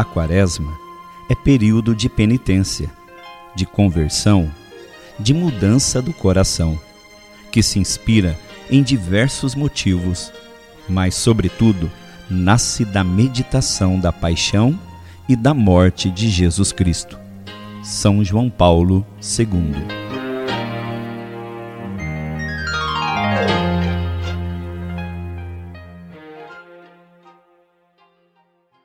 A Quaresma é período de penitência, de conversão, de mudança do coração, que se inspira em diversos motivos, mas, sobretudo, nasce da meditação da paixão e da morte de Jesus Cristo. São João Paulo II